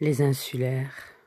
les insulaires.